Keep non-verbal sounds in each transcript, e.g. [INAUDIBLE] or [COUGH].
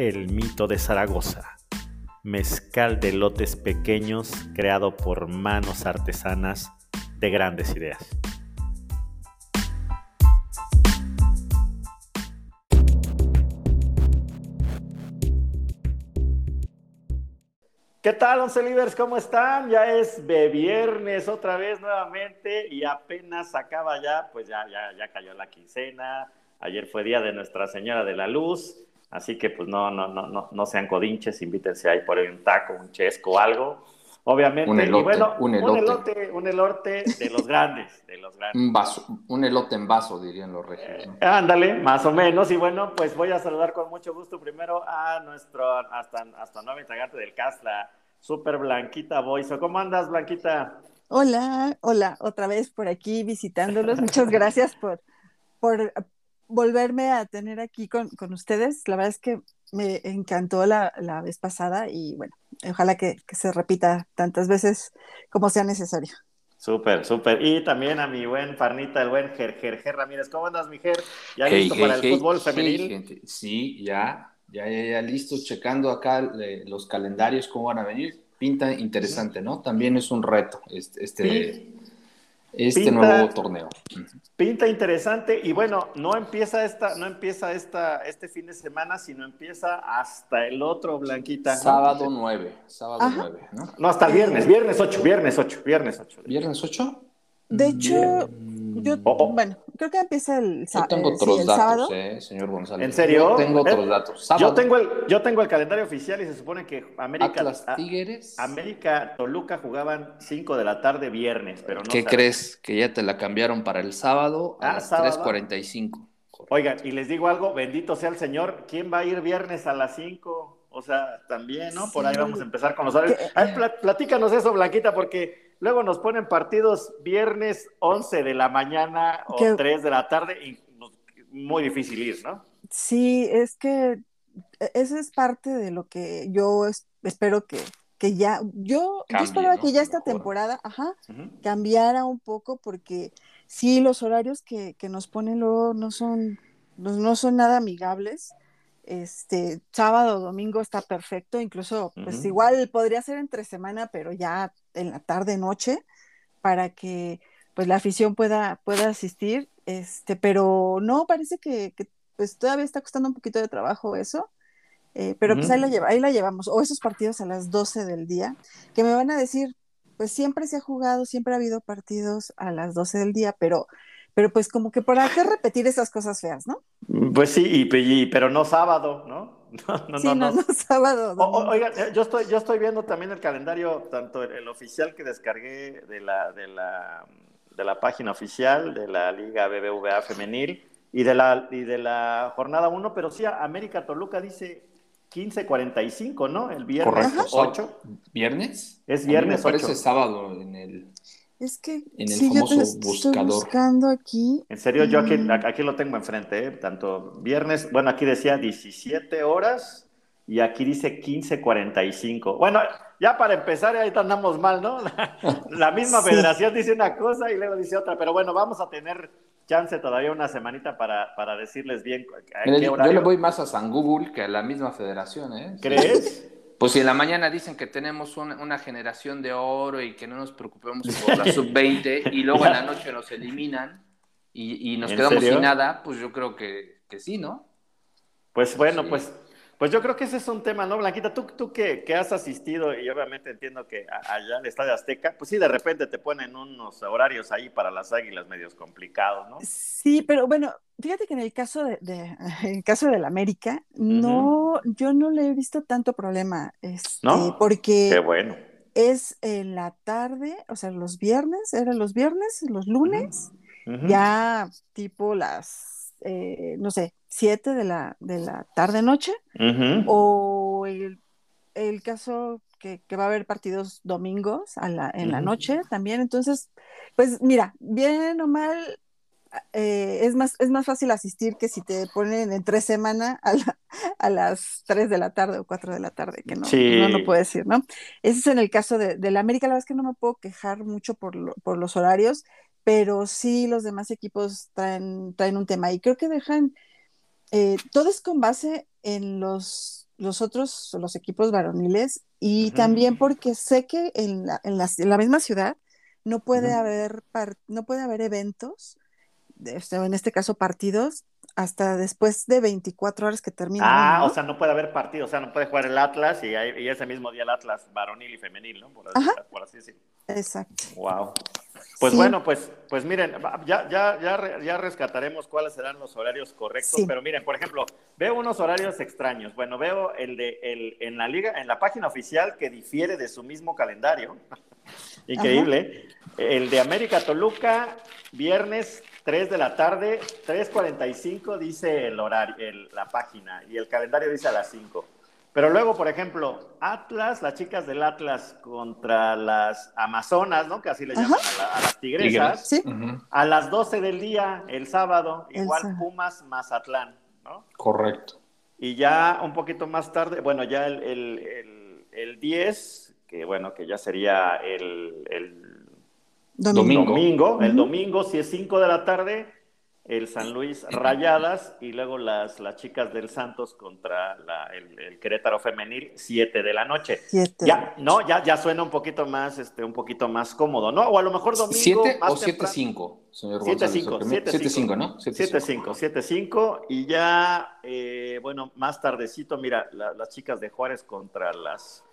El Mito de Zaragoza, mezcal de lotes pequeños creado por manos artesanas de grandes ideas. ¿Qué tal, Once Livers? ¿Cómo están? Ya es de viernes otra vez nuevamente y apenas acaba ya, pues ya, ya, ya cayó la quincena. Ayer fue día de Nuestra Señora de la Luz, así que pues no, no, no, no, no sean codinches, invítense ahí por ahí un taco, un chesco, algo. Obviamente, Un elote, y bueno, un elote. elote, un elote de los grandes, de los grandes. Un vaso, un elote en vaso, dirían los regios. ¿no? Ándale, más o menos. Y bueno, pues voy a saludar con mucho gusto primero a nuestro hasta, hasta nuevo integrante del CAS, la super Blanquita Boiso. ¿Cómo andas, Blanquita? Hola, hola, otra vez por aquí visitándolos. Muchas [LAUGHS] gracias por, por volverme a tener aquí con, con ustedes. La verdad es que me encantó la, la vez pasada y bueno, ojalá que, que se repita tantas veces como sea necesario. Súper, súper. Y también a mi buen Farnita, el buen Ger, Ger, Ger Ramírez. ¿Cómo andas, mi Ger? ¿Ya Hey, listo hey, para el hey, fútbol hey, femenil? gente. Sí, ya, ya, ya, ya listo, checando acá eh, los calendarios, cómo van a venir. Pinta interesante, ¿no? También es un reto este, este, este Pinta- nuevo torneo. Pinta interesante y bueno, no empieza esta, no empieza esta, este fin de semana, sino empieza hasta el otro, Blanquita. Sábado 9, sábado Ajá. 9, ¿no? No, hasta el viernes, viernes 8, viernes 8, viernes 8. ¿Viernes 8? De hecho, yo, Oh, oh. bueno, creo que empieza el, Yo tengo eh, sí, otros el datos, sábado. eh, señor González. ¿En serio? Yo tengo Eh, otros datos. Sábado, Yo tengo, el, yo tengo el calendario oficial y se supone que América, Atlas a- Tigres. América Toluca jugaban 5 de la tarde viernes, pero no ¿Qué crees? Que ya te la cambiaron para el sábado a Ah, las sábado. 3.45. Oigan, y les digo algo, bendito sea el Señor, ¿quién va a ir viernes a las 5? O sea, también, ¿no? Por ahí vamos a empezar con los horarios. Platícanos eso, Blanquita, porque luego nos ponen partidos viernes 11 de la mañana o Que- 3 de la tarde y muy difícil ir, ¿no? Sí, es que e- eso es parte de lo que yo es- espero que, que ya, yo, yo esperaba ¿no? que ya esta temporada, ajá, cambiara un poco porque sí, los horarios que, que nos ponen luego no son, no, no son nada amigables. Este, sábado, domingo está perfecto, incluso pues igual podría ser entre semana, pero ya en la tarde, noche, para que pues la afición pueda, pueda asistir, este, pero no, parece que, que, pues todavía está costando un poquito de trabajo eso. Eh, pero pues ahí la, lleva, ahí la llevamos, o esos partidos a las 12 del día, que me van a decir, pues siempre se ha jugado, siempre ha habido partidos a las 12 del día, pero, pero pues como que para qué repetir esas cosas feas, ¿no? Pues sí, y, y- pero no sábado, ¿no? [LAUGHS] No, no, sí, no, no, no. no, [LAUGHS] sábado. O- oigan, eh, yo estoy, yo estoy viendo también el calendario, tanto el, el oficial que descargué de la, de la, de la página oficial de la Liga BBVA femenil y de la, y de la jornada 1, pero sí, América Toluca dice 15.45, ¿no? El viernes Correcto. 8. ¿Viernes? Es A mí viernes me parece ocho. sábado en el... Es que en el sí, famoso estoy buscador. buscando aquí. En serio, yo aquí, Mm. aquí lo tengo enfrente, ¿eh? tanto viernes, bueno, aquí decía 17 horas y aquí dice 15.45. Bueno, ya para empezar, ahí andamos mal, ¿no? La, [LAUGHS] la misma Sí. federación dice una cosa y luego dice otra, pero bueno, vamos a tener chance todavía una semanita para, para decirles bien a Mira, qué yo, horario. yo le voy más a San Google que a la misma federación, ¿eh? ¿Crees? Pues si en la mañana dicen que tenemos una, una generación de oro y que no nos preocupemos [LAUGHS] por la sub-20 y luego en la noche nos eliminan y, y nos ¿En quedamos serio? sin nada, pues yo creo que, que sí, ¿no? Pues bueno, Sí. pues, pues yo creo que ese es un tema, ¿no, Blanquita? Tú, tú que, que has asistido y obviamente entiendo que allá al Estadio Azteca, pues sí, de repente te ponen unos horarios ahí para las águilas medios complicados, ¿no? Sí, pero bueno, fíjate que en el caso de, de- [LAUGHS] en el caso del América, no, yo no le he visto tanto problema, este, ¿No? porque Qué bueno. es en la tarde, o sea, los viernes, eran los viernes, los lunes, ya tipo las, eh, no sé, 7 de la, de la tarde noche, Ujú. o el el caso que, va a haber partidos domingos a la, en la noche también. Entonces, pues mira, bien o mal, eh, es, más, es más fácil asistir que si te ponen en tres semanas a, a, las tres de la tarde o cuatro de la tarde, que no, no, no puedo decir, ¿no? Ese es en el caso de, de, la América, la verdad es que no me puedo quejar mucho por, por los horarios, pero sí los demás equipos traen, traen un tema y creo que dejan, eh, todo es con base en los, los otros, los equipos varoniles y también porque sé que en la, en la, misma ciudad no puede, haber no puede haber eventos, este, en este caso partidos, hasta después de 24 horas que termina. Ah, o sea, no puede haber partido, o sea, no puede jugar el Atlas y, ese mismo día el Atlas varonil y femenil, ¿no? Por, así decirlo. Exacto. Wow. Pues bueno, pues, pues miren, ya, ya, ya, ya rescataremos cuáles serán los horarios correctos, pero miren, por ejemplo, veo unos horarios extraños. Bueno, veo el de el, en la liga, en la página oficial que difiere de su mismo calendario. [LAUGHS] Increíble. El de América Toluca, viernes 3 de la tarde, 3.45 dice el horario, la página, y el calendario dice a las 5. Pero luego, por ejemplo, Atlas, las chicas del Atlas contra las Amazonas, ¿no? Que así le llaman a, las tigresas. A las 12 del día, el sábado, igual Pumas, Mazatlán, ¿no? Correcto. Y ya un poquito más tarde, bueno, ya el, el, el, 10, que bueno, que ya sería el, el domingo. domingo el domingo, si es 5 de la tarde, el San Luis Rayadas y luego las, las chicas del Santos contra el, Querétaro Femenil, 7 de la noche. Ya, no, ya, ya suena un poquito más, este, un poquito más cómodo, ¿no? O a lo mejor domingo. 7 o 7-5, señor 7-5, 7-5, ¿no? 7-5, 7-5, y ya, eh, bueno, más tardecito, mira, las chicas de Juárez contra las,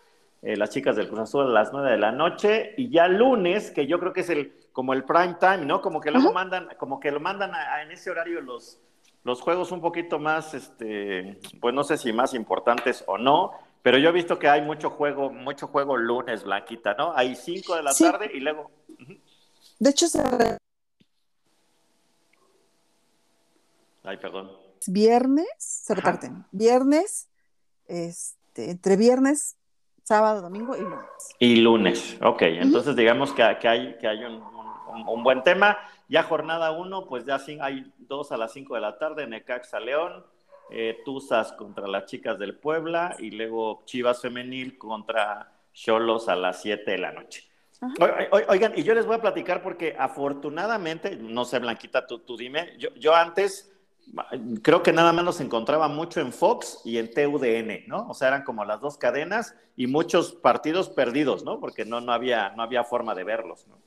eh, las chicas del Cruz Azul a las 9 de la noche, y ya lunes, que yo creo que es el como el prime time, ¿no? Como que luego mandan, como que lo mandan en ese horario los, los juegos un poquito más, este, pues no sé si más importantes o no, pero yo he visto que hay mucho juego, mucho juego lunes, Blanquita, ¿no? Hay 5 de la tarde y luego... De hecho, se... Ay, perdón. Viernes, se reparten. Viernes, este, entre viernes, sábado, domingo y lunes. Y lunes, ok. Entonces digamos que, hay, que hay un, un, buen tema. Ya jornada uno, pues ya hay dos a las cinco de la tarde, Necaxa León, eh, Tuzas contra las chicas del Puebla y luego Chivas Femenil contra Cholos a las siete de la noche. oigan, y yo les voy a platicar porque afortunadamente, no sé, Blanquita, tú, tú dime, yo, yo antes creo que nada más nos encontraba mucho en Fox y en TUDN, ¿no? O sea, eran como las dos cadenas y muchos partidos perdidos, ¿no? Porque no, no, había, no había forma de verlos, ¿no?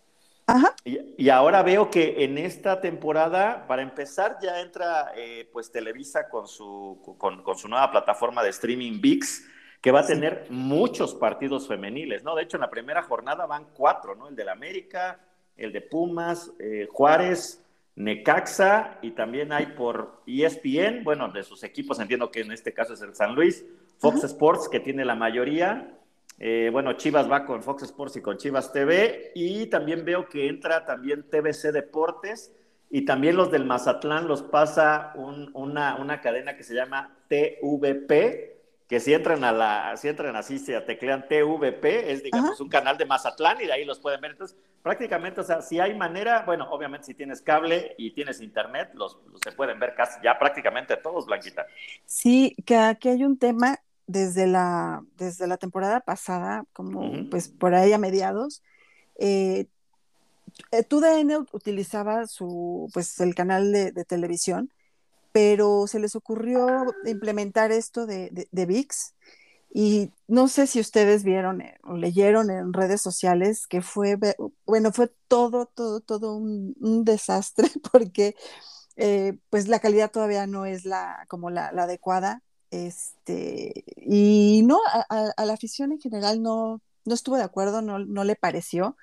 Y, ahora veo que en esta temporada, para empezar, ya entra eh, pues Televisa con su, con, su nueva plataforma de streaming VIX, que va a tener muchos partidos femeniles, ¿no? De hecho, en la primera jornada van cuatro, ¿no? El del América, el de Pumas, eh, Juárez, Necaxa, y también hay por ESPN, bueno, de sus equipos, entiendo que en este caso es el San Luis, Fox Sports, que tiene la mayoría, eh, bueno, Chivas va con Fox Sports y con Chivas TV y también veo que entra también TBC Deportes y también los del Mazatlán los pasa una, cadena que se llama TVP, que si entran a la, si entran así, se teclean TVP, es digamos un canal de Mazatlán y de ahí los pueden ver. Entonces, prácticamente, o sea, si hay manera, bueno, obviamente si tienes cable y tienes internet, los, se pueden ver casi ya prácticamente todos, Blanquita. Sí, que aquí hay un tema desde la, desde la temporada pasada, como pues por ahí a mediados, eh, eh TUDN utilizaba su, pues el canal de, televisión, pero se les ocurrió implementar esto de, de, VIX y no sé si ustedes vieron eh, o leyeron en redes sociales que fue, bueno, fue todo, todo, todo un, desastre [LAUGHS] porque eh, pues la calidad todavía no es la, como la adecuada este, y no, a, la afición en general no, no estuvo de acuerdo, no, no le pareció,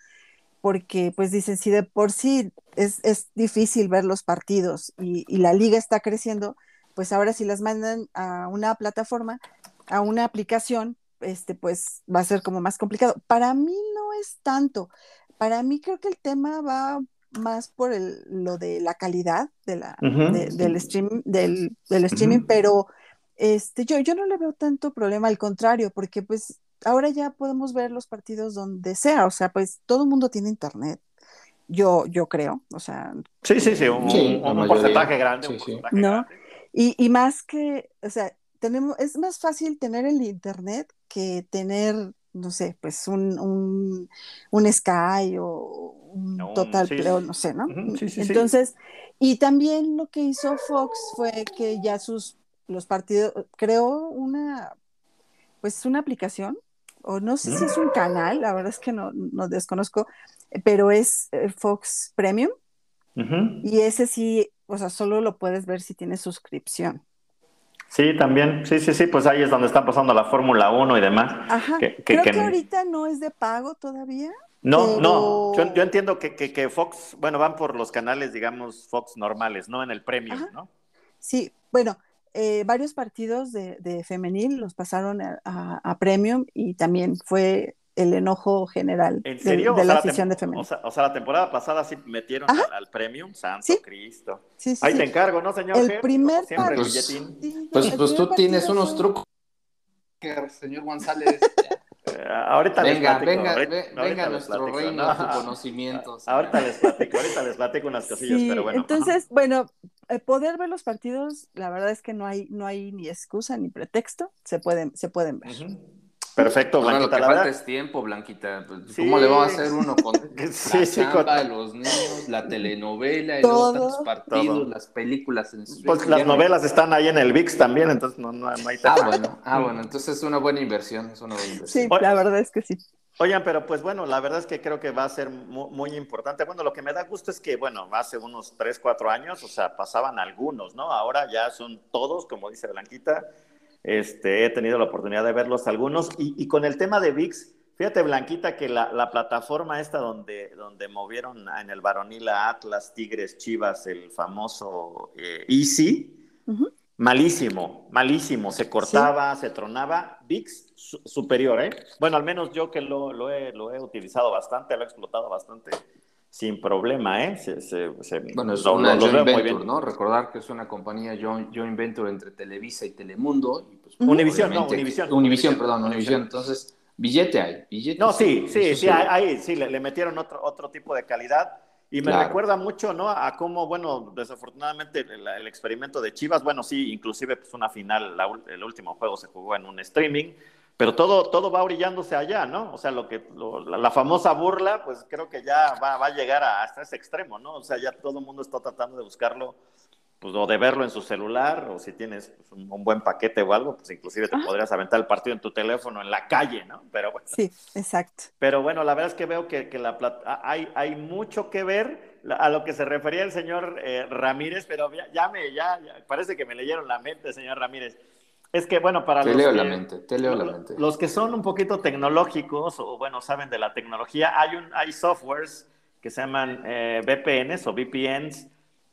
porque pues dicen, si de por sí es, es difícil ver los partidos y, y, la liga está creciendo, pues ahora si las mandan a una plataforma, a una aplicación, este, pues va a ser como más complicado. Para mí no es tanto, para mí creo que el tema va más por el, lo de la calidad de la, del streaming, del, del streaming, pero este, yo, yo no le veo tanto problema, al contrario, porque pues ahora ya podemos ver los partidos donde sea, o sea, pues todo el mundo tiene internet. Yo, yo creo, o sea. Sí, sí, sí, un, Sí, un- porcentaje grande. Sí, un sí. porcentaje ¿No? grande. Y, y más que, o sea, tenemos, es más fácil tener el internet que tener, no sé, pues un, un, un Sky o un Un- Total sí, Play, no sé, ¿no? Entonces, y también lo que hizo Fox fue que ya sus, los partidos, creó una, pues una aplicación, o no sé si es un canal, la verdad es que no, no desconozco, pero es eh, Fox Premium. Y ese sí, o sea, solo lo puedes ver si tienes suscripción. Sí, también. Sí, sí, sí, pues ahí es donde está pasando la Fórmula 1 y demás. Ajá. Que- que- Creo que- que ahorita no es de pago todavía. No, Pero- no, yo, yo entiendo que, Fox, bueno, van por los canales, digamos, Fox normales, no en el premium, Ajá. ¿no? Sí, bueno, eh, varios partidos de, de femenil los pasaron a, a- a Premium y también fue el enojo general ¿En de- serio? de, la sea, afición de femenil. O sea, o sea, la temporada pasada sí metieron al, al premium, santo Sí. Cristo. Sí, sí, Ahí sí. te encargo, ¿no, señor? El primer Como siempre, el partido- billetín. Pues, el pues tú tienes unos trucos, señor González. [LAUGHS] Eh, ahorita les Venga, platico, venga, ahorita- ve- ahorita venga les nuestro platico, reino ¿no? a [LAUGHS] tu conocimiento. señor. Ahorita les platico, ahorita les platico unas cosillas, Sí, pero bueno. ajá. entonces, bueno, poder ver los partidos, la verdad es que no hay, no hay ni excusa ni pretexto, se pueden, se pueden ver. Perfecto, Ahora lo Blanquita, que la falta verdad. es tiempo, Blanquita. Pues, Sí. ¿Cómo le va a hacer uno con [LAUGHS] Sí, la sí, chamba, con- los niños, la telenovela, Todo. tantos partidos, Todo. las películas en? Pues Ya las no- novelas están ahí en el VIX también, entonces no, no, no hay Ah, tema. bueno, ah, bueno, entonces es una buena inversión, es una buena inversión. Sí, la verdad es que sí. Oigan, pero pues bueno, la verdad es que creo que va a ser mu- muy, importante. Bueno, lo que me da gusto es que, bueno, hace unos 3, 4 años, o sea, pasaban algunos, ¿no? Ahora ya son todos, como dice Blanquita. Este, he tenido la oportunidad de verlos algunos. Y, y con el tema de VIX, fíjate, Blanquita, que la, la plataforma esta donde, donde movieron en el varonil a Atlas, Tigres, Chivas, el famoso eh, Easy. Malísimo, malísimo. Se cortaba, se tronaba. VIX su- superior, ¿eh? Bueno, al menos yo que lo, lo he, lo he utilizado bastante, lo he explotado bastante sin problema, ¿eh? Se- se- se- Bueno, es lo- una joint muy bien. ¿no? Recordar que es una compañía joint, joint venture entre Televisa y Telemundo. Y pues. Univisión, no, Univisión. Univisión, perdón, Univisión. Entonces, billete hay, billete. No, sí, sí, sí, ahí ahí sí, le, le metieron otro, otro tipo de calidad. Y me Claro. recuerda mucho, ¿no? A cómo, bueno, desafortunadamente el, el experimento de Chivas, bueno, sí, inclusive pues una final, la el último juego se jugó en un streaming, pero todo, todo va brillándose allá, ¿no? O sea, lo que, lo- la, la famosa burla, pues creo que ya va, va a llegar a- hasta ese extremo, ¿no? O sea, ya todo el mundo está tratando de buscarlo, pues, o de verlo en su celular, o si tienes pues, un, un buen paquete o algo, pues inclusive te Ajá. podrías aventar el partido en tu teléfono, en la calle, ¿no? Pero bueno. Sí, exacto. Pero bueno, la verdad es que veo que, que la plat- ah, hay, hay mucho que ver a lo que se refería el señor eh, Ramírez, pero ya, ya me, ya, ya, parece que me leyeron la mente, señor Ramírez. Es que, bueno, para Te los leo que, la mente, te leo la mente. los que son un poquito tecnológicos o, bueno, saben de la tecnología, hay, un, hay softwares que se llaman eh, VPNs o VPNs,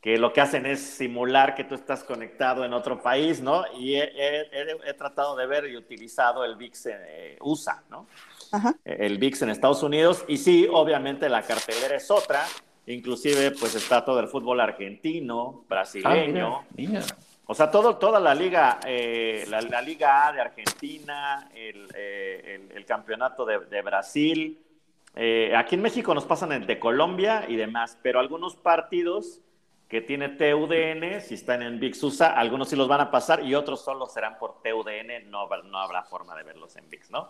que lo que hacen es simular que tú estás conectado en otro país, ¿no? Y he, he- he- he tratado de ver y utilizado el VIX eh, USA, ¿no? Ajá. el VIX en Estados Unidos. Y sí, obviamente la cartelera es otra. Inclusive, pues está todo el fútbol argentino, Ah, brasileño. mira, mira. O sea, todo, toda la liga, eh, la, la Liga A de Argentina, el, eh, el- el campeonato de, de Brasil. Eh, aquí en México nos pasan el de Colombia y demás, pero algunos partidos que tiene TUDN, si están en VIX USA, algunos sí los van a pasar y otros solo serán por TUDN, no, habrá- no habrá forma de verlos en VIX, ¿no?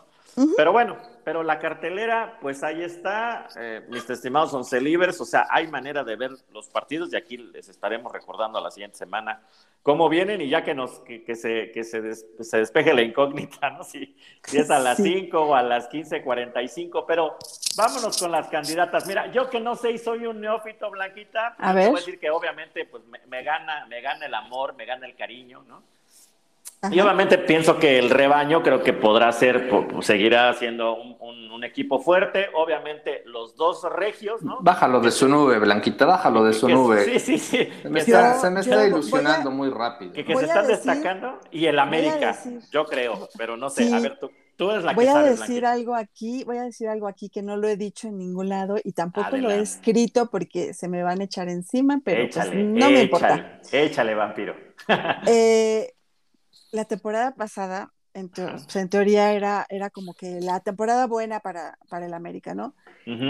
Pero bueno, pero la cartelera, pues ahí está, eh, mis estimados once libres, o sea, hay manera de ver los partidos y aquí les estaremos recordando a la siguiente semana cómo vienen y ya que nos que, que se, que se, des- se despeje la incógnita, ¿no? Si, si es a las Sí. 5 o a las 15.45, pero vámonos con las candidatas. Mira, yo que no sé y soy un neófito, Blanquita, A te voy a decir que obviamente pues me, me gana, me gana el amor, me gana el cariño, ¿no? Ajá. Y obviamente pienso que el rebaño creo que podrá ser, seguirá siendo un, un- un equipo fuerte. Obviamente los dos regios, ¿no? Bájalo de su nube, Blanquita, bájalo de su Que- nube. Sí, sí, sí. Se me Yo- está, se me está a- ilusionando muy rápido. que, que se están decir- destacando. Y el América, yo creo, pero no sé. Sí. A ver, tú, tú eres la Voy que a sabes, decir Blanquita. algo aquí, voy a decir algo aquí que no lo he dicho en ningún lado y tampoco lo he escrito porque se me van a echar encima, pero pues, échale, no me importa. échale, échale, vampiro. [LAUGHS] Eh, la temporada pasada, en, pues, en, teoría era, era como que la temporada buena para, para el América, ¿no?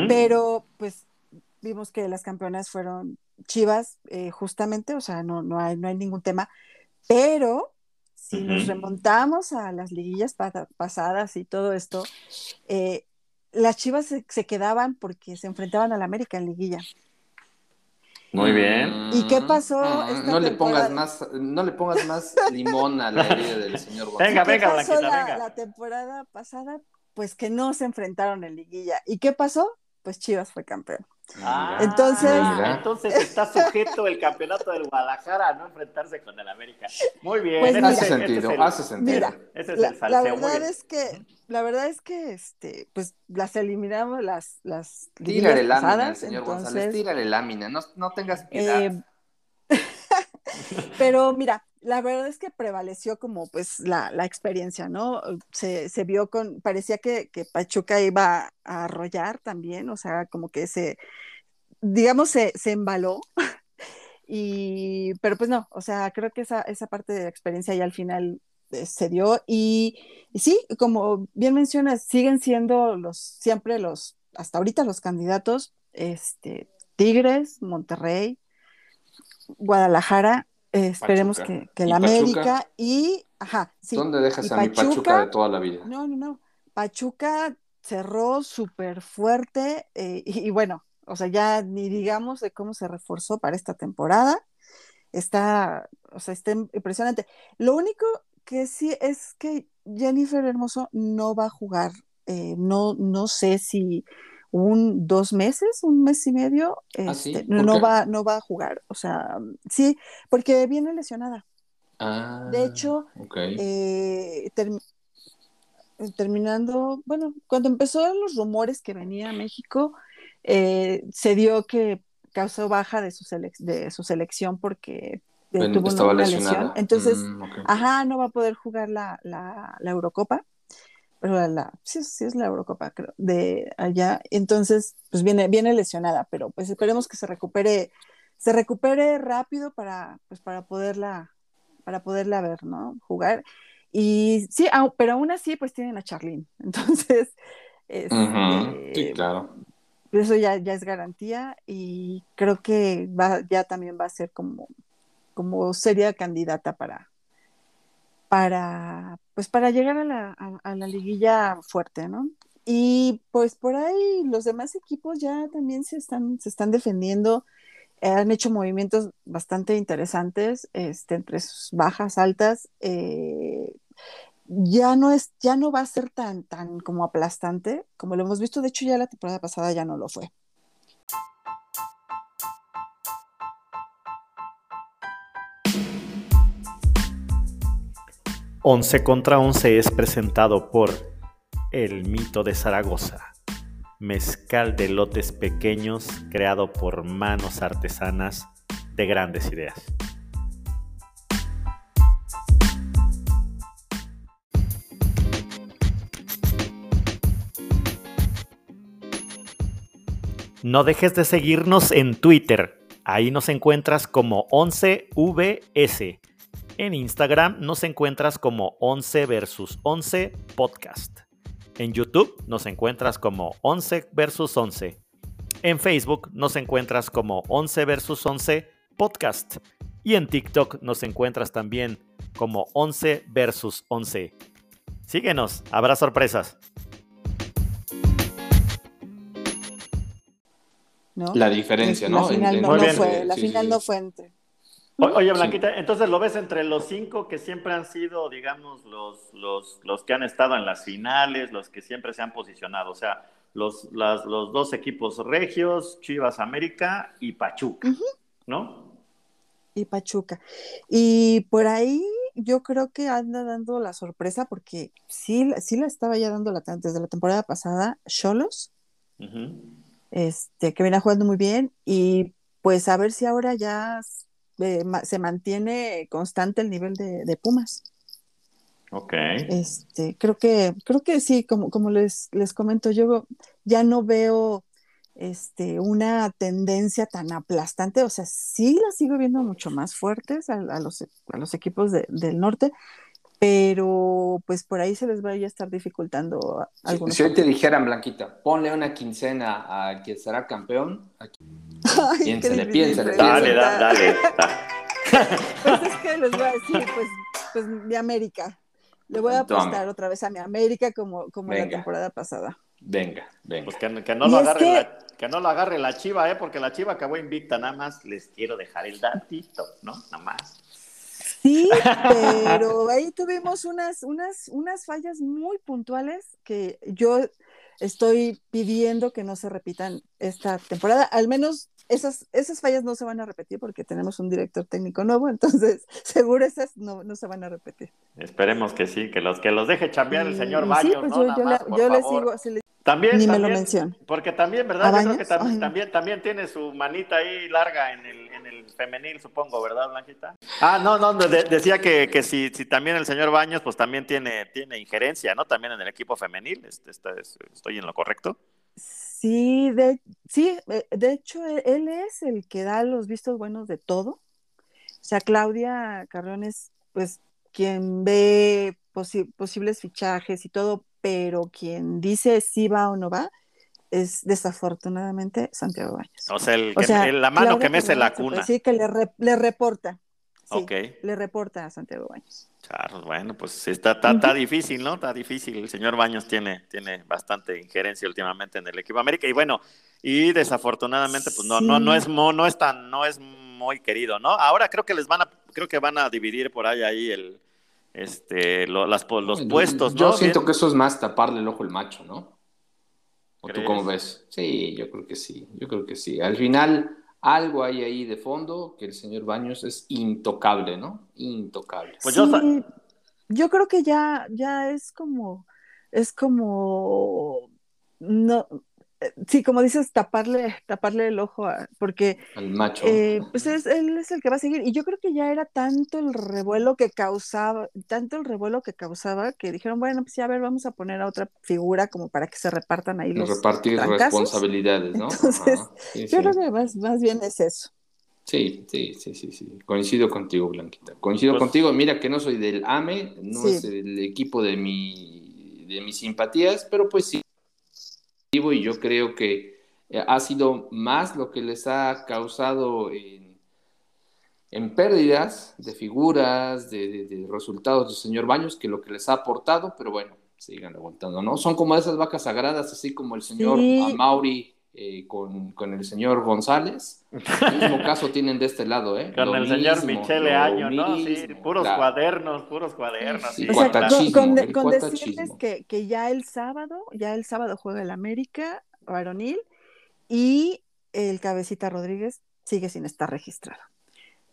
Pero pues vimos que las campeonas fueron Chivas, eh, justamente, o sea, no, no, hay, no hay ningún tema, pero si nos remontamos a las liguillas pasadas y todo esto, eh, las Chivas se, quedaban porque se enfrentaban al América en liguilla. Muy bien. ¿Y qué pasó? no, le pongas más, no le pongas más limón a la herida del señor Venga, venga, ¿Qué pasó la, venga. la temporada pasada? Pues que no se enfrentaron en liguilla. ¿Y qué pasó? Pues Chivas fue campeón. Ah, entonces, entonces está sujeto el campeonato del Guadalajara a no enfrentarse con el América. Muy bien, pues hace, sentido, hace sentido, la, verdad es que, la verdad es que, este, pues las eliminamos las, las tírale lámina, señor entonces, González, tírale lámina, no, no tengas piedad. Eh, [LAUGHS] pero mira, la verdad es que prevaleció como pues la, la experiencia, ¿no? Se, se, vio con, parecía que, Pachuca iba a arrollar también, o sea, como que se, digamos, se, se embaló. [LAUGHS] y, pero pues no, o sea, creo que esa, esa parte de la experiencia ya al final eh, se dio. Y, y, sí, como bien mencionas, siguen siendo los, siempre los, hasta ahorita los candidatos, este, Tigres, Monterrey, Guadalajara, esperemos que, que la América y, ajá, sí. ¿Dónde dejas a mi Pachuca de toda la vida? No, no, no. Pachuca cerró súper fuerte eh, y, bueno, o sea, ya ni digamos de cómo se reforzó para esta temporada. Está, o sea, está impresionante. Lo único que sí es que Jennifer Hermoso no va a jugar. Eh, no, no sé si un dos meses, un mes y medio, ¿Ah, este, no, va, no va a jugar. O sea, sí, porque viene lesionada. Ah, de hecho, eh, terminando, bueno, cuando empezó los rumores que venía a México, eh, se dio que causó baja de su, de su selección porque eh, tuvo una, lesión. Entonces, mm, ajá, no va a poder jugar la, la, la Eurocopa pero la, sí, sí es la Eurocopa, creo, de allá. Entonces, pues viene, viene lesionada, pero pues esperemos que se recupere, se recupere rápido para, pues para poderla, para poderla ver, ¿no? Jugar. Y sí, pero aún así, pues tienen a Charlene. [LAUGHS] Entonces, este, sí, claro. Eso ya, ya es garantía y creo que va, ya también va a ser como, como seria candidata para, para, pues para llegar a la, a, la liguilla fuerte, ¿no? Y pues por ahí los demás equipos ya también se están, se están defendiendo, han hecho movimientos bastante interesantes este, entre sus bajas, altas. Eh, ya no es, ya no va a ser tan, tan como aplastante como lo hemos visto. De hecho, ya la temporada pasada ya no lo fue. 11 contra 11 es presentado por El Mito de Zaragoza, mezcal de lotes pequeños creado por manos artesanas de grandes ideas. No dejes de seguirnos en Twitter. Ahí nos encuentras como 11VS en Instagram nos encuentras como 11 versus 11 podcast. En YouTube nos encuentras como 11 versus 11. En Facebook nos encuentras como 11 versus 11 podcast. Y en TikTok nos encuentras también como 11 versus 11. Síguenos, habrá sorpresas. La diferencia, ¿no? La final, no, fue, la final no fue entre. Oye, Blanquita, entonces lo ves entre los cinco que siempre han sido, digamos, los, los, los, que han estado en las finales, los que siempre se han posicionado, o sea, los, las, los dos equipos regios, Chivas América y Pachuca, ¿no? Y Pachuca. Y por ahí yo creo que anda dando la sorpresa porque sí, sí la estaba ya dando la, desde la temporada pasada, Cholos, este, que viene jugando muy bien y pues a ver si ahora ya eh, se mantiene constante el nivel de, Pumas. Ok. Este, creo que, creo que sí, como, como les, les comento, yo ya no veo este, una tendencia tan aplastante, o sea, sí la sigo viendo mucho más fuertes a, los, a los, equipos del norte, pero pues por ahí se les va a estar dificultando algunos. Si, hoy te dijeran, Blanquita, ponle una quincena a quien será campeón, aquí. Piénsale, piénsale. Dale, dale, dale. pues es que les voy a decir, pues, pues mi América. Le voy a apostar otra vez a mi América como, como la temporada pasada. Venga, venga. Pues que, no lo agarre la, que no lo agarre la chiva, ¿eh? porque la chiva acabó invicta. Nada más les quiero dejar el datito, ¿no? Nada más. Sí, pero ahí tuvimos unas, unas, unas fallas muy puntuales que yo estoy pidiendo que no se repitan esta temporada. Al menos esas, esas fallas no se van a repetir porque tenemos un director técnico nuevo, entonces [LAUGHS] seguro esas no, no se van a repetir. Esperemos que sí, que los que los deje chambear el señor Baños, pues ¿no? Yo, yo, les sigo, también, Ni me lo menciono. Porque también, ¿verdad? Yo creo que también, también, también, tiene su manita ahí larga en el, en el femenil, supongo, ¿verdad, Blanquita? Ah, no, no, decía que, que si, si, también el señor Baños, pues también tiene, tiene injerencia, ¿no? También en el equipo femenil, este, este, ¿estoy en lo correcto? Sí, de, sí, eh, de hecho, e, él es el que da los vistos buenos de todo. O sea, Claudia Carrón es, pues, quien ve posibles fichajes y todo, pero quien dice si va o no va es desafortunadamente Santiago Baños. O sea, el, la mano que mece la cuna. Sí, que le, le reporta. Sí, Le reporta a Santiago Baños. Claro, bueno, pues está, está, difícil, ¿no? Está difícil. El señor Baños tiene, tiene bastante injerencia últimamente en el equipo América. Y bueno, y desafortunadamente, pues no, no, no es no es tan, no es muy querido, ¿no? Ahora creo que les van a, creo que van a dividir por ahí ahí el, este, las, los puestos, ¿no? Yo siento que eso es más taparle el ojo al macho, ¿no? ¿O tú cómo ves? Sí, yo creo que sí, yo creo que sí. Al final, algo hay ahí de fondo que el señor Baños es intocable, ¿no? Intocable. Pues yo... yo creo que ya, ya es como, es como, no, sí, como dices, taparle, taparle el ojo, porque al macho. Eh, pues es, él es el que va a seguir. Y yo creo que ya era tanto el revuelo que causaba, tanto el revuelo que causaba, que dijeron, bueno, pues ya a ver, vamos a poner a otra figura como para que se repartan ahí los Repartir responsabilidades, ¿no? Entonces, yo creo que más, más bien es eso. Sí, sí, sí, sí, sí. Coincido contigo, Blanquita. Coincido pues contigo. Mira que no soy del AME, no es el equipo de mi de mis simpatías, pero pues sí y yo creo que eh, ha sido más lo que les ha causado en, pérdidas de figuras, de, resultados del señor Baños, que lo que les ha aportado, pero bueno, sigan aguantando, ¿no? Son como esas vacas sagradas, así como el señor Amauri eh, con, el señor González. [LAUGHS] El mismo caso tienen de este lado, ¿eh? Con el señor Michele Año, ¿no? Sí, puros cuadernos, puros cuadernos. Sí, con, decirles que, que, ya el sábado, ya el sábado juega el América varonil y el Cabecita Rodríguez sigue sin estar registrado.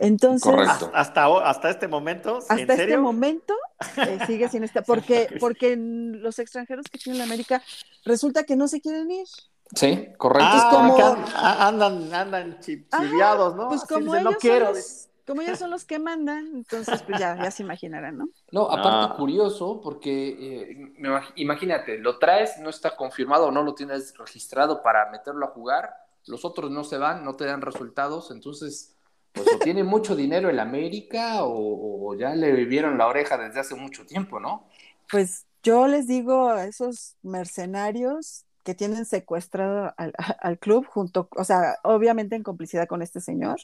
Entonces, hasta, hasta este momento, hasta este momento eh, sigue sin estar, porque, [LAUGHS] porque los extranjeros que tienen la América resulta que no se quieren ir. Sí, correcto. Ah, andan, andan chiviados, ¿no? Pues como ellos, no quiero. Son los, como ellos son los que mandan, entonces pues ya, ya se imaginarán, ¿no? [LAUGHS] No, aparte curioso, porque eh, imagínate, lo traes, no está confirmado o no lo tienes registrado para meterlo a jugar, los otros no se van, no te dan resultados, entonces, pues o tiene mucho dinero el América o, o ya le vivieron la oreja desde hace mucho tiempo, ¿no? Pues yo les digo a esos mercenarios que tienen secuestrado al, club junto, o sea, obviamente en complicidad con este señor,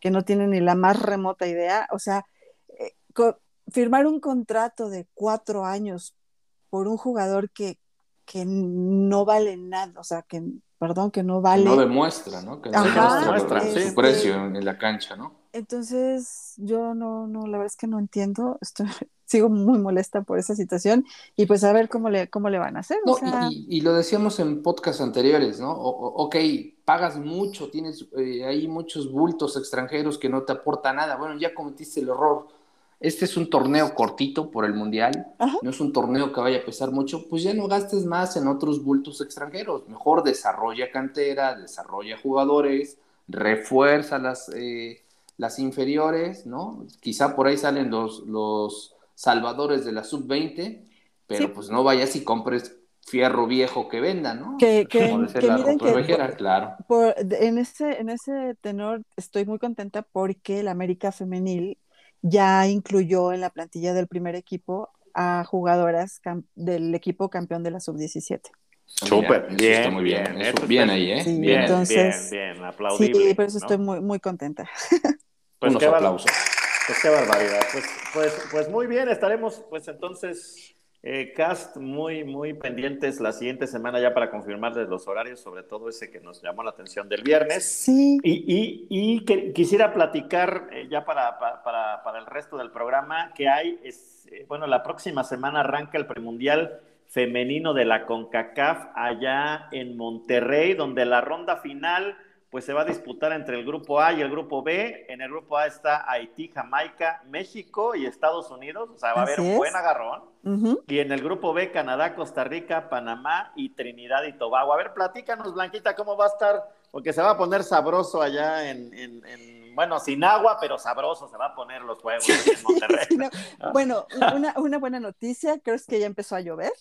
que no tiene ni la más remota idea, o sea, eh, firmar un contrato de cuatro años por un jugador que, que no vale nada, o sea, que, perdón, que no vale. no demuestra, ¿no? Que no demuestra su este precio en la cancha, ¿no? Entonces, yo no, no, la verdad es que no entiendo, estoy, [LAUGHS] sigo muy molesta por esa situación y pues a ver cómo le, cómo le van a hacer. y, lo decíamos en podcast anteriores, ¿no? ok, pagas mucho, tienes eh, ahí muchos bultos extranjeros que no te aporta nada. Bueno, ya cometiste el error. Este es un torneo cortito por el Mundial, no es un torneo que vaya a pesar mucho, pues ya no gastes más en otros bultos extranjeros. Mejor desarrolla cantera, desarrolla jugadores, refuerza las, eh, las inferiores, ¿no? Quizá por ahí salen los, los salvadores de la sub-20, pero pues no vayas y compres fierro viejo que venda, ¿no? Que, que, claro. en, ese, en ese tenor estoy muy contenta porque la América Femenil ya incluyó en la plantilla del primer equipo a jugadoras del equipo campeón de la sub-17. Súper, bien, está muy bien, bien ahí, ¿eh? Sí, bien, entonces, bien, bien, aplaudible. Sí, por eso estoy muy, muy contenta. [LAUGHS] Pues Unos qué aplausos. Pues qué barbaridad. Pues, pues, pues muy bien, estaremos pues entonces, eh, cast, muy, muy pendientes la siguiente semana ya para confirmarles los horarios, sobre todo ese que nos llamó la atención del viernes. Sí, Y, y, y que- quisiera platicar eh, ya para, pa- para, para el resto del programa que hay, es, eh, bueno, la próxima semana arranca el premundial femenino de la CONCACAF allá en Monterrey, donde la ronda final pues se va a disputar entre el grupo A y el grupo B. En el grupo A está Haití, Jamaica, México y Estados Unidos, o sea, va a haber un buen agarrón. Y en el grupo B, Canadá, Costa Rica, Panamá y Trinidad y Tobago. A ver, platícanos, Blanquita, cómo va a estar, porque se va a poner sabroso allá en, en- en- bueno, sin agua, pero sabroso se va a poner los juegos en [LAUGHS] Monterrey. No. Bueno, una, una buena noticia, creo es que ya empezó a llover.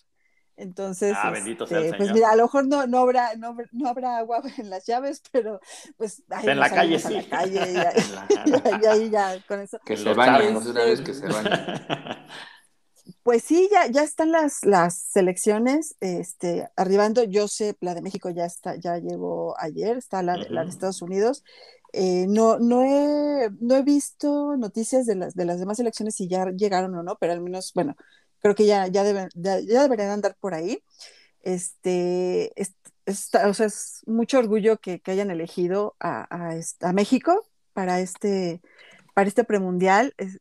Entonces, Ah, bendito sea el este, pues mira, a lo mejor no, no, habrá, no, no habrá agua [LAUGHS] en las llaves, pero pues ahí En la calle sí. a la calle y, ya- [LAUGHS] [LAUGHS] ya con eso. Que se bañen, de una vez que se bañen. Pues sí, ya, ya están las, las selecciones este, arribando. Yo sé, la de México ya está, ya llegó ayer, está la, de- la de. Estados Unidos. Eh, no, no, he, no he visto noticias de las, de las demás selecciones si ya llegaron o no, pero al menos, bueno, creo que ya, ya, deben, ya, ya deberían andar por ahí. Este, es, está- o sea, es mucho orgullo que, que hayan elegido a, a, a México para este, para este premundial. Es-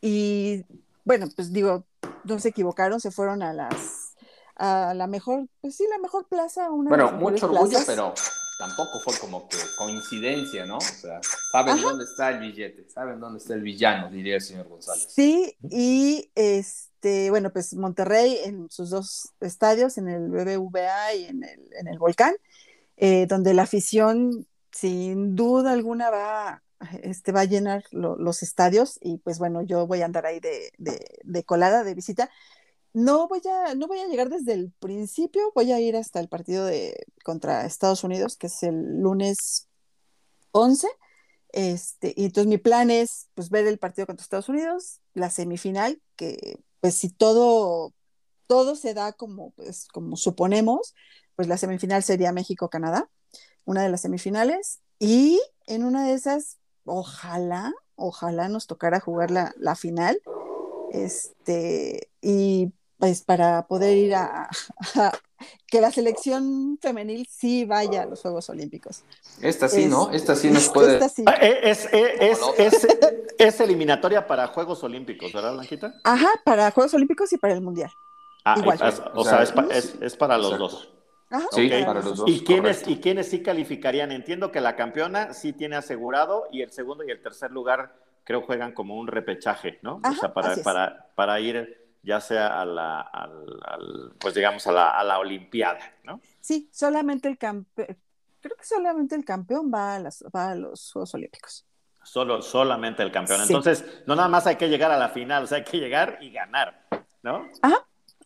y bueno, pues digo, no se equivocaron, se fueron a las a la mejor, pues sí, la mejor plaza, una Bueno, mucho orgullo, plazas. pero tampoco fue como que coincidencia, ¿no? O sea, saben Ajá. dónde está el billete, saben dónde está el villano, diría el señor González. Sí, y este, bueno, pues Monterrey en sus dos estadios, en el BBVA y en el, en el Volcán, eh, donde la afición sin duda alguna va, este, va a llenar lo- los estadios y pues bueno, yo voy a andar ahí de, de- de colada, de visita. No voy a, no voy a llegar desde el principio, voy a ir hasta el partido de contra Estados Unidos, que es el lunes 11. Este, y entonces mi plan es pues ver el partido contra Estados Unidos, la semifinal, que pues si todo, todo se da como, pues, como suponemos, pues la semifinal sería México-Canadá, una de las semifinales, y en una de esas, ojalá, ojalá nos tocara jugar la, la final, este, y pues para poder ir a, a- que la selección femenil sí vaya a los Juegos Olímpicos. Esta sí, ¿no? Es- Esta sí nos [LAUGHS] puede. esta sí. Ah, eh, Es, es, es, es- es eliminatoria para Juegos Olímpicos, ¿verdad, Blanquita? Ajá, para Juegos Olímpicos y para el Mundial. Ah, Igual. es- o O sea, es, pa- es- es para los Exacto. dos. Ajá, Sí, para los dos. ¿Y quiénes, correcto. ¿Y quiénes sí calificarían? Entiendo que la campeona sí tiene asegurado y el segundo y el tercer lugar creo juegan como un repechaje, ¿no? o Ajá, sea, para, así es. para, para ir ya sea a la, al, al- pues digamos, a la, a la Olimpiada, ¿no? Sí, solamente el campeón, creo que solamente el campeón va a, las, va a los Juegos Olímpicos. Solo, solamente el campeón. Sí. Entonces, no nada más hay que llegar a la final, o sea, hay que llegar y ganar, ¿no?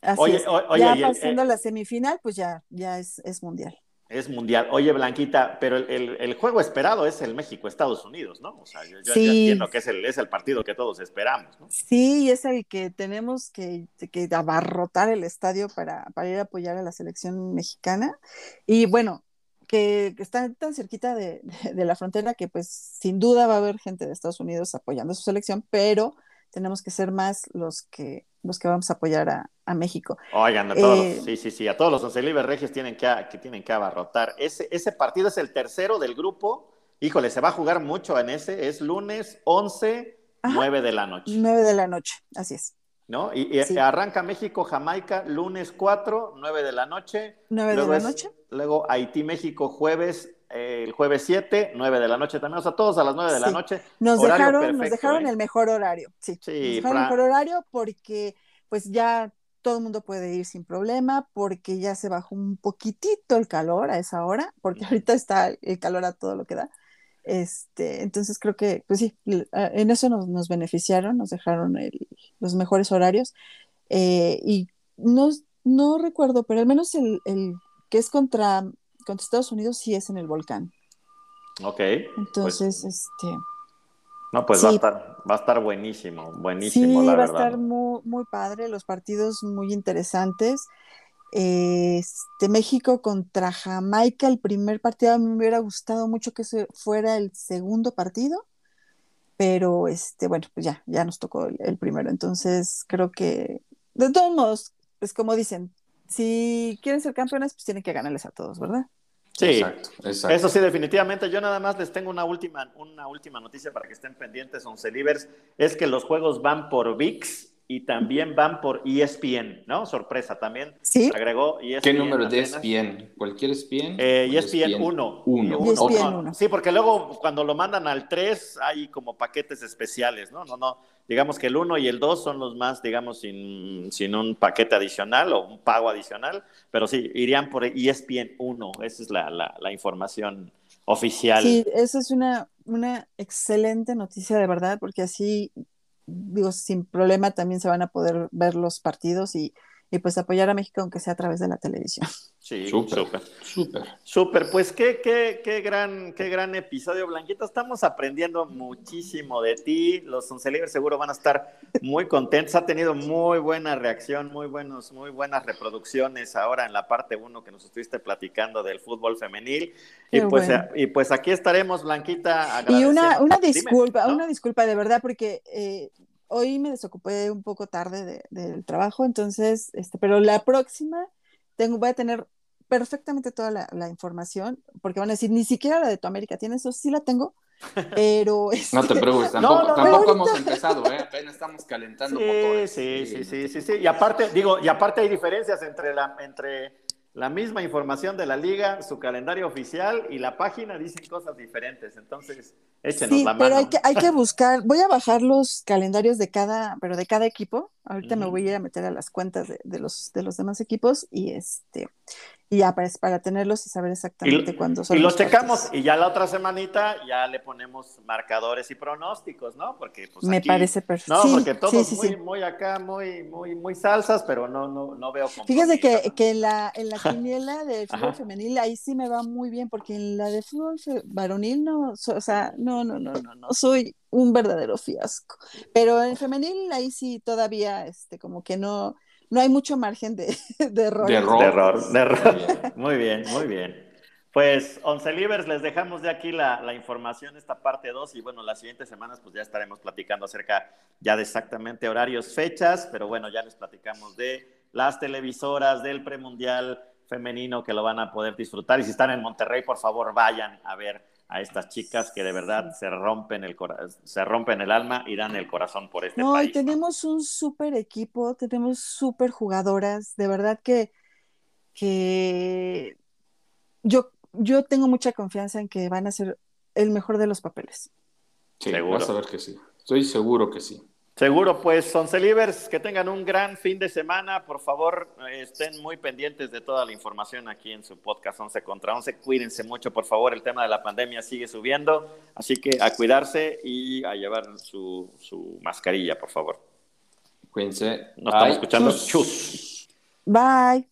Así Oye, es. o- oye, ya y el- pasando eh, la semifinal, pues ya, ya es, es mundial. Es mundial. Oye, Blanquita, pero el, el- el juego esperado es el México-Estados Unidos, ¿no? O sea, yo, yo- yo Sí. entiendo que es el, es el partido que todos esperamos, ¿no? Sí, es el que tenemos que, que abarrotar el estadio para, para ir a apoyar a la selección mexicana. Y bueno, que, que está tan cerquita de, de- de la frontera que pues sin duda va a haber gente de Estados Unidos apoyando a su selección, pero tenemos que ser más los que, los que vamos a apoyar a, a México. Oigan, a todos, Eh, sí, sí, sí, a todos los oncelibres regios tienen que, que tienen que abarrotar. Ese, ese partido es el tercero del grupo. Híjole, se va a jugar mucho en ese. Es lunes 11, Ajá. 9 de la noche, 9 de la noche, así es. ¿no? Y, y Sí. arranca México, Jamaica, lunes 4, 9 de la noche. 9 de Luego la es- noche. Luego Haití, México, jueves, el jueves 7, 9 de la noche también. O sea, todos a las 9 de la noche. Nos Horario dejaron, nos dejaron ¿eh? el mejor horario, sí. Sí, nos dejaron Fran. el mejor horario porque pues ya todo el mundo puede ir sin problema, porque ya se bajó un poquitito el calor a esa hora, porque ahorita está el calor a todo lo que da. Este, entonces creo que, pues sí, en eso nos, nos beneficiaron, nos dejaron el- los mejores horarios. eh, y no, no recuerdo, pero al menos el, el que es contra, contra Estados Unidos sí es en el volcán. Ok. Entonces, este, No, pues va, a estar, va a estar buenísimo, buenísimo. Sí, va a estar muy, muy padre, los partidos muy interesantes. Este, México contra Jamaica, el primer partido, a mí me hubiera gustado mucho que fuera el segundo partido, pero este, bueno, pues ya, ya nos tocó el, primero. Entonces, creo que, de todos modos, pues como dicen, si quieren ser campeones, pues tienen que ganarles a todos, ¿verdad? Sí, exacto, exacto. eso sí, definitivamente. Yo nada más les tengo una última, una última noticia para que estén pendientes, Once Livers, es que los juegos van por VIX y también van por ESPN, ¿no? Sorpresa, también ¿Sí? agregó ESPN. ¿Qué número de ESPN? ¿Cualquier ESPN? Eh, ESPN 1. 1. Sí, porque luego cuando lo mandan al 3 hay como paquetes especiales, ¿no? No, no. Digamos que el 1 y el 2 son los más, digamos, sin, sin un paquete adicional o un pago adicional, pero sí, irían por ESPN 1. Esa es la, la, la información oficial. Sí, esa es una, una excelente noticia de verdad, porque así digo, sin problema también se van a poder ver los partidos y, y pues apoyar a México aunque sea a través de la televisión. Sí, súper, súper. Súper, pues qué, qué, qué, gran, qué gran episodio, Blanquita. Estamos aprendiendo muchísimo de ti. Los Oncelibres seguro van a estar muy contentos. Ha tenido muy buena reacción, muy, buenos, muy buenas reproducciones ahora en la parte 1 que nos estuviste platicando del fútbol femenil. y pues, y pues aquí estaremos, Blanquita. Y una, una disculpa, una disculpa de verdad, porque eh, hoy me desocupé un poco tarde del trabajo, entonces, este, pero la próxima tengo, voy a tener perfectamente toda la, información, porque van a decir, ni siquiera la de tu América tienes, eso sí la tengo, pero... [LAUGHS] no te preocupes, [LAUGHS] tampoco, tampoco hemos empezado, ¿eh? apenas estamos calentando sí, motores. Sí, sí, sí, sí, sí, y aparte, digo, y aparte hay diferencias entre la, entre la misma información de la liga, su calendario oficial y la página dicen cosas diferentes. Entonces, échenos la mano. Pero hay que, hay que buscar, voy a bajar los calendarios de cada, pero de cada equipo. Ahorita me voy a ir a meter a las cuentas de, de, los, de los demás equipos y este y ya para, para tenerlos y saber exactamente cuándo son. Y los, checamos y ya la otra semanita ya le ponemos marcadores y pronósticos, ¿no? Porque pues me parece perfecto. No, porque todos muy, muy acá, muy, muy, muy salsas, pero no, no, no veo. Fíjese que, que en la, en la [LAUGHS] quiniela de fútbol femenil ahí sí me va muy bien, porque en la de fútbol varonil no, o sea, no, no, no, no, no soy un verdadero fiasco. Pero en femenil ahí sí todavía, este, como que no no hay mucho margen de, [LAUGHS] error. De error. De error, [LAUGHS] Muy bien, muy bien. Pues, Once Livers, les dejamos de aquí la, la, información, esta parte 2, y bueno, las siguientes semanas pues ya estaremos platicando acerca ya de exactamente horarios, fechas, pero bueno, ya les platicamos de las televisoras, del premundial femenino que lo van a poder disfrutar, y si están en Monterrey, por favor, vayan a ver a estas chicas que de verdad se rompen el se rompen el alma y dan el corazón por este no, país. Y tenemos un súper equipo, tenemos súper jugadoras, de verdad que, que yo, yo tengo mucha confianza en que van a ser el mejor de los papeles. Sí, seguro. vas a ver que sí. Estoy seguro que sí. Seguro, pues, Soncelivers, que tengan un gran fin de semana. Por favor, eh, estén muy pendientes de toda la información aquí en su podcast 11 contra 11. Cuídense mucho, por favor. El tema de la pandemia sigue subiendo, así que a cuidarse y a llevar su, su mascarilla, por favor. Cuídense. Nos Bye. estamos escuchando. Chus. Bye.